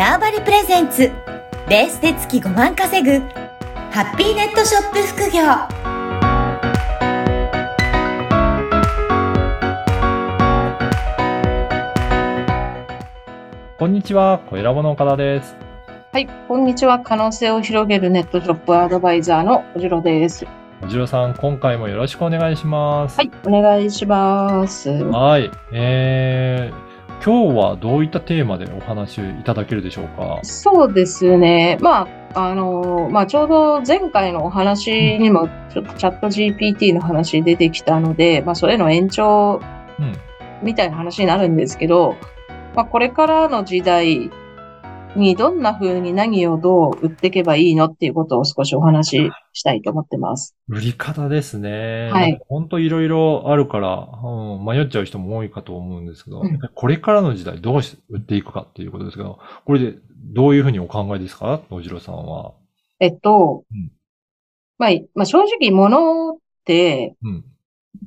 ターバリプレゼンツベースで月5万稼ぐハッピーネットショップ副業こんにちは、小ラボの岡田です。はい、こんにちは。可能性を広げるネットショップアドバイザーのおじろです。おじろさん、今回もよろしくお願いします。はい、お願いします。はい。えー、今日はどういったテーマでお話いただけるでしょうか？そうですね。まあ、あの、まあ、ちょうど前回のお話にも、ちょっとチャット GPT の話出てきたので、まあ、それの延長うん。みたいな話になるんですけど、まあ、これからの時代にどんな風に何をどう売っていけばいいのっていうことを少しお話ししたいと思ってます。売り方ですね。はい。本当いろいろあるから、うん、迷っちゃう人も多いかと思うんですけど、うんこれからの時代どうし売っていくかっていうことですけど、これでどういうふうにお考えですかおじろさんは？えっと、うんまあ、まあ、正直物って、うん。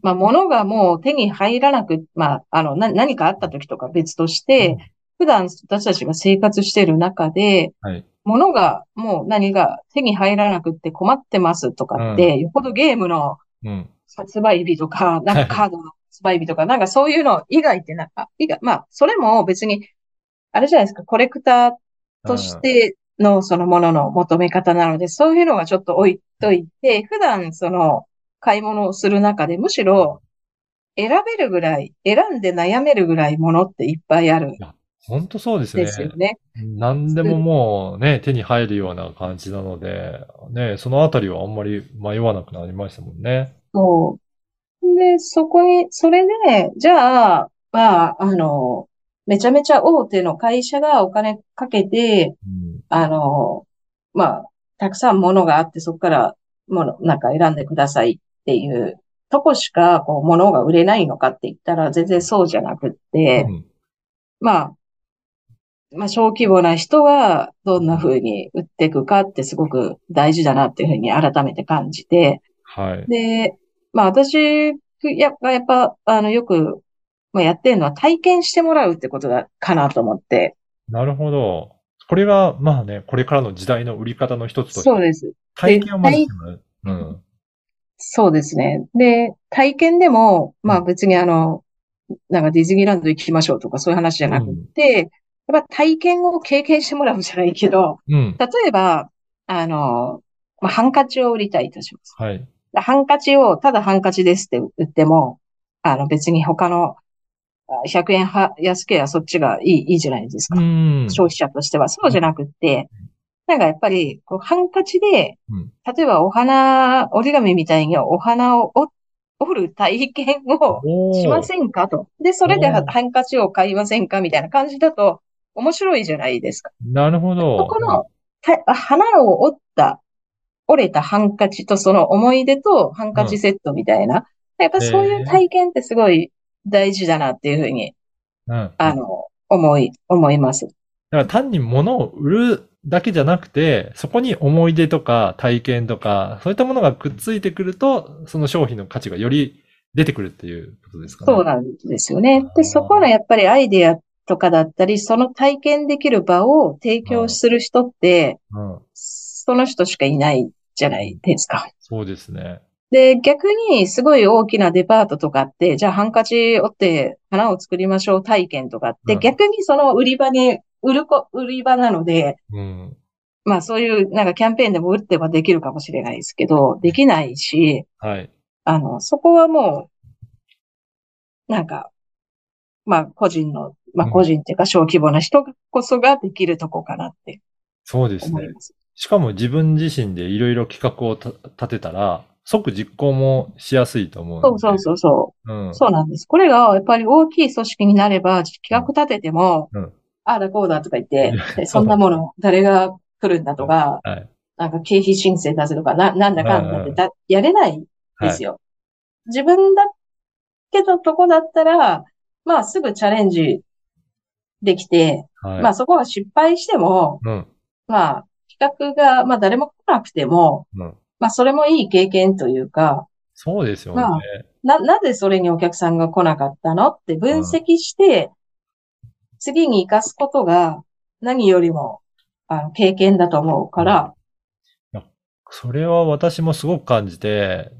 まあ、物がもう手に入らなく、まあ、あの、な、何かあった時とか別として、普段私たちが生活している中で、はい。物がもう何が手に入らなくって困ってますとかって、よほどゲームのうん。発売日とか、なんかカードの発売日とか、なんかそういうの以外ってなんか、以外、まあ、それも別に、あれじゃないですか、コレクターとしてのそのものの求め方なので、そういうのはちょっと置いといて、普段その買い物をする中でむしろ選べるぐらい、選んで悩めるぐらいものっていっぱいあるん本当そうですね。ですよね。何でももうね、手に入るような感じなので、ね、そのあたりはあんまり迷わなくなりましたもんね。そう。で、そこに、それで、じゃあ、まあ、あの、めちゃめちゃ大手の会社がお金かけて、うん。あの、まあ、たくさん物があって、そこから、もの、なんか選んでくださいっていうとこしか、こう、物が売れないのかって言ったら、全然そうじゃなくって、うんまあ、まあ、小規模な人がどんな風に売っていくかってすごく大事だなっていうふうに改めて感じて、はい。で、まあ私やっぱ、やっぱ、あの、よく、まあ、やってるのは体験してもらうってことだ、かなと思って。なるほど。これが、まあね、これからの時代の売り方の一つとして、そうです。体験をまずしてもらう。うん。そうですね。で、体験でも、まあ別にあの、なんかディズニーランド行きましょうとかそういう話じゃなくて、やっぱ体験を経験してもらうじゃないけど、うん。例えば、あの、まあ、ハンカチを売りたいとします。はい。ハンカチを、ただハンカチですって売っても、あの別に他のあ100円は安ければそっちがいい、いいじゃないですか。うん。消費者としては。そうじゃなくって、なんかやっぱり、こう、ハンカチで、うん例えばお花、折り紙みたいにお花を折折る体験をしませんかと。で、それでハンカチを買いませんかみたいな感じだと面白いじゃないですか。なるほど。そこの、た花を折った、折れたハンカチとその思い出とハンカチセットみたいな。やっぱそういう体験ってすごい大事だなっていうふうに、うん。あの、思い、思います。だから単に物を売るだけじゃなくて、そこに思い出とか体験とか、そういったものがくっついてくると、その商品の価値がより出てくるっていうことですかね。そうなんですよね。で、そこのやっぱりアイデアとかだったり、その体験できる場を提供する人って、うん。その人しかいないじゃないですか。そうですね。で、逆にすごい大きなデパートとかって、じゃあハンカチ折って花を作りましょう体験とかって、うん逆にその売り場に、売るこ、売り場なので、うん。まあそういうなんかキャンペーンでも売ってはできるかもしれないですけど、できないし、はい。あの、そこはもう、なんか、まあ個人の、まあうん個人っていうか小規模な人こそができるとこかなってそうですね。しかも自分自身でいろいろ企画をた立てたら、即実行もしやすいと思う。そうそうそうそう。うん。そうなんです。これがやっぱり大きい組織になれば、企画立てても、うんああだこうだとか言って、でそんなもの誰が来るんだとか、はい。なんか経費申請出せとか、な、なんだかんだってだやれないんはい。ですよ。自分だけどとこだったら、まあすぐチャレンジできて、はい。まあそこが失敗しても、うん。まあ企画が、まあ誰も来なくても、うん。まあそれもいい経験というか、そうですよね。まあな、なぜそれにお客さんが来なかったのって分析して、次に活かすことが、何よりも、あの、経験だと思うから、それは私もすごく感じて、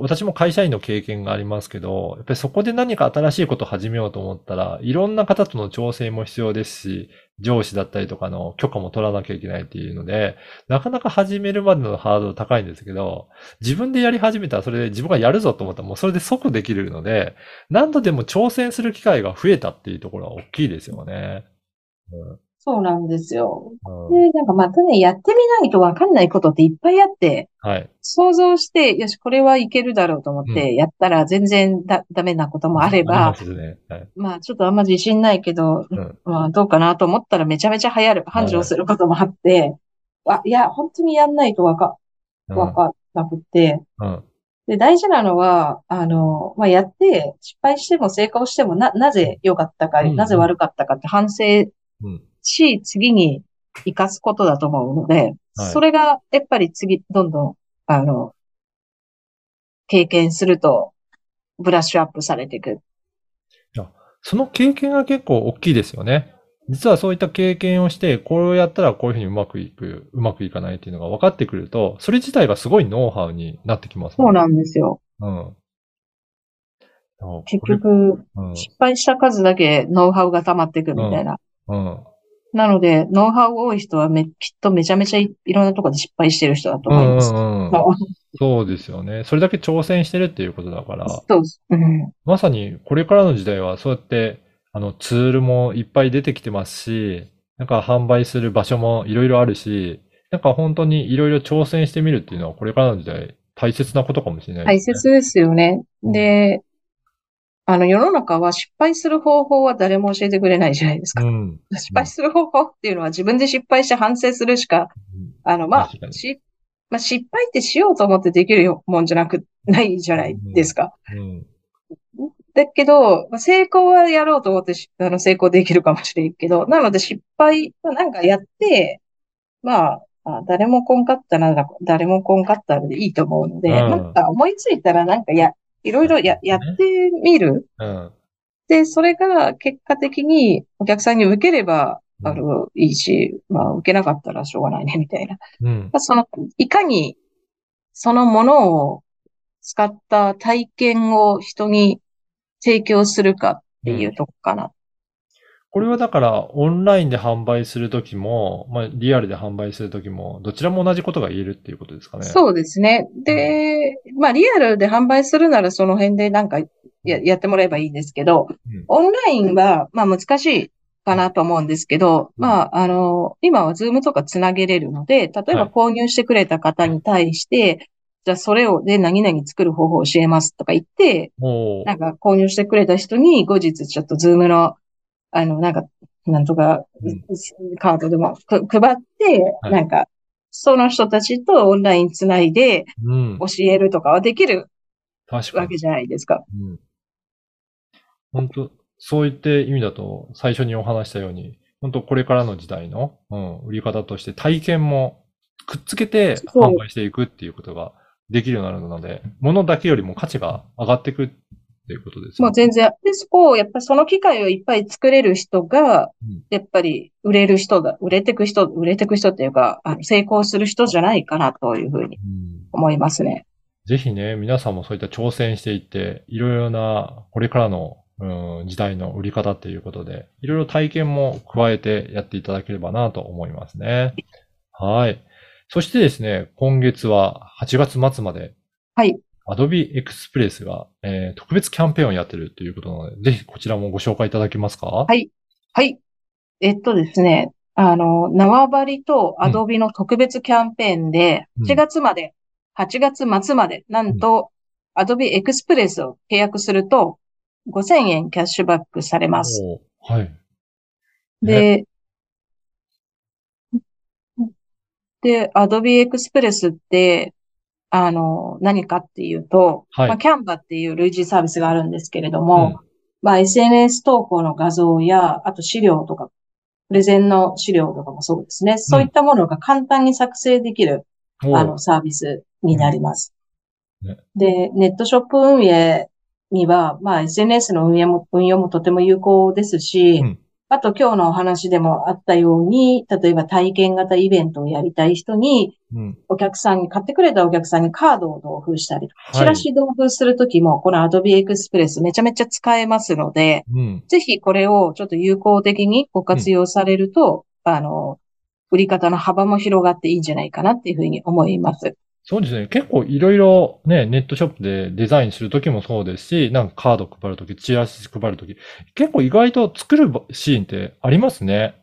私も会社員の経験がありますけど、やっぱりそこで何か新しいことを始めようと思ったら、いろんな方との調整も必要ですし、上司だったりとかの許可も取らなきゃいけないっていうので、なかなか始めるまでのハードル高いんですけど、自分でやり始めたらそれで自分がやるぞと思ったらもうそれで即できるので、何度でも挑戦する機会が増えたっていうところは大きいですよね。うんそうなんですよ。うんで、なんかまたね、やってみないとわかんないことっていっぱいあって、はい。想像して、よし、これはいけるだろうと思ってやったら全然だ、ダメなこともあればま、すね。はい。まあちょっとあんま自信ないけど、うんまあどうかなと思ったらめちゃめちゃ流行る、繁盛することもあって、あ、いや、本当にやんないとわか、うんわかんなくて、うん。で、大事なのは、あの、まあ、やって、失敗しても成功しても、な、なぜ良かったか、うんなぜ悪かったかって反省うん。し、次に活かすことだと思うので、はいそれが、やっぱり次、どんどん、あの、経験すると、ブラッシュアップされていく。その経験が結構大きいですよね。実はそういった経験をして、これをやったらこういうふうにうまくいく、うまくいかないっていうのが分かってくると、それ自体がすごいノウハウになってきますそうね。なんですよ。うん。結、局、うん。失敗した数だけノウハウが溜まっていくみたいな。うん。なので、ノウハウ多い人はめ、きっとめちゃめちゃいいろんなところで失敗してる人だとうん思います。うんうん。そうですよね。それだけ挑戦してるっていうことだから、そうです。うん。まさにこれからの時代はそうやって、あの、ツールもいっぱい出てきてますし、なんか販売する場所もいろいろあるし、なんか本当にいろいろ挑戦してみるっていうのはこれからの時代大切なことかもしれないね。切ですよね。うんで、あの、世の中は失敗する方法は誰も教えてくれないじゃないですか。うん。失敗する方法っていうのは自分で失敗して反省するしか、あの、まあ、し、まあ、失敗ってしようと思ってできるよもんじゃなく、ないじゃないですか。うん。だけど、まあ成功はやろうと思ってしあの成功できるかもしれんけど、なので失敗はなんかやって、まあ、あ誰もこんかったら、誰もこんかったらでいいと思うので、うんなんか思いついたらなんかや、いろいろや、やってみる？うん。で、それが結果的にお客さんに受ければ、あの、いいし、まあ、受けなかったらしょうがないね、みたいな。うん。まあその、いかに、そのものを使った体験を人に提供するかっていうとこかな。これはだから、オンラインで販売するときも、まあ、リアルで販売するときも、どちらも同じことが言えるっていうことですかね。そうですね。で、まあ、リアルで販売するならその辺でなんかややってもらえばいいんですけどうん、オンラインは、まあ、難しいかなと思うんですけど、うん。まあ、あの、今はズームとかつなげれるので、例えばはい。購入してくれた方に対して、じゃあそれをで何々作る方法を教えますとか言って、なんか購入してくれた人に後日ちょっとズームの、あの、なんか、なんとかうん、カードでもく配って、はいなんか、その人たちとオンラインつないでうん。教えるとかはできる確かにわけ。じゃないですか。うん。本当そういった意味だと、最初にお話したように、本当これからの時代の、うん、売り方として体験もくっつけて販売していくっていうことができるようになるので、物だけよりも価値が上がっていくっていうことですよね。もう全然。で、そこを、やっぱりその機会をいっぱい作れる人がうん、やっぱり売れる人だ、売れてく人、売れてく人っていうか、あの成功する人じゃないかなというふうにうん思いますね。ぜひね、皆さんもそういった挑戦していって、いろいろな、これからの、うん、時代の売り方っていうことで、いろいろ体験も加えてやっていただければなと思いますね。はい。そしてですね、今月は8月末まで、はい。Adobe Express が、えー特別キャンペーンをやってるということなので、ぜひこちらもご紹介いただけますか？はいはい。えっとですね、あの、縄張りとアドビの特別キャンペーンで、うん8月まで、8月末まで、なんと、アドビエクスプレスを契約すると、5000円キャッシュバックされます。はい。で、で、Adobe Express って、あの、何かっていうと、はい。まあ、Canva っていう類似サービスがあるんですけれどうん。も、まあ、SNS 投稿の画像や、あと資料とか、プレゼンの資料とかもそうですね。そういったものが簡単に作成できる、あの、サービスになります。うん。ね。で、ネットショップ運営には、まあ、SNS の運営も、運用もとても有効ですし、うんあと今日のお話でもあったように、例えば体験型イベントをやりたい人に、うん。お客さんに、買ってくれたお客さんにカードを同封したりとか、はいチラシ同封するときも、この Adobe Express めちゃめちゃ使えますので、うん。ぜひこれをちょっと有効的にご活用されると、あの、売り方の幅も広がっていいんじゃないかなっていうふうに思います。そうですね。結構いろいろね、ネットショップでデザインするときもそうですし、なんかカード配るとき、チラシ配るとき、結構意外と作るシーンってありますね。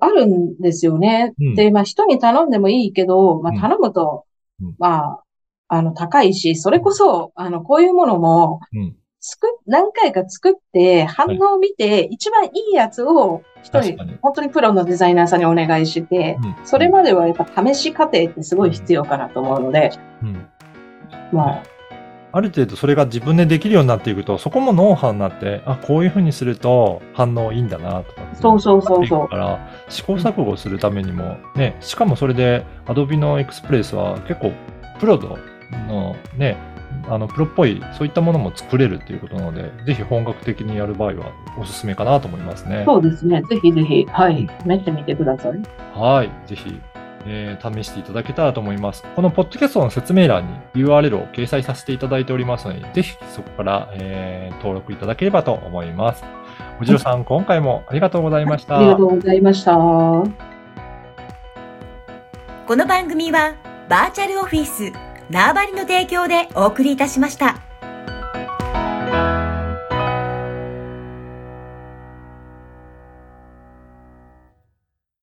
あるんですよね。うんで、まあ人に頼んでもいいけど、まうんあ頼むとうん、まあ、あの、高いし、それこそ、あの、こういうものも、うん。作っ、何回か作って、反応を見て、一番いいやつを人に確かに、本当にプロのデザイナーさんにお願いして、うん。それまではやっぱ試し過程ってすごい必要かなと思うので、うん。まあ、ある程度それが自分でできるようになっていくと、そこもノウハウになって、あ、こういうふうにすると反応いいんだなとかそうそうそうそうなっていくから、試行錯誤するためにも、ね、しかもそれで Adobe の Express は結構プロのね、あの、プロっぽい、そういったものも作れるっていうことなので、ぜひ本格的にやる場合はおすすめかなと思いますね。そうですね。ぜひぜひ、はうんい、試してみてください。はい。ぜひ、えー試していただけたらと思います。このポッドキャストの説明欄に URL を掲載させていただいておりますので、ぜひそこから、えー登録いただければと思います。おじろさん、今回もありがとうございました。ありがとうございました。この番組はバーチャルオフィス縄張りの提供でお送りいたしました。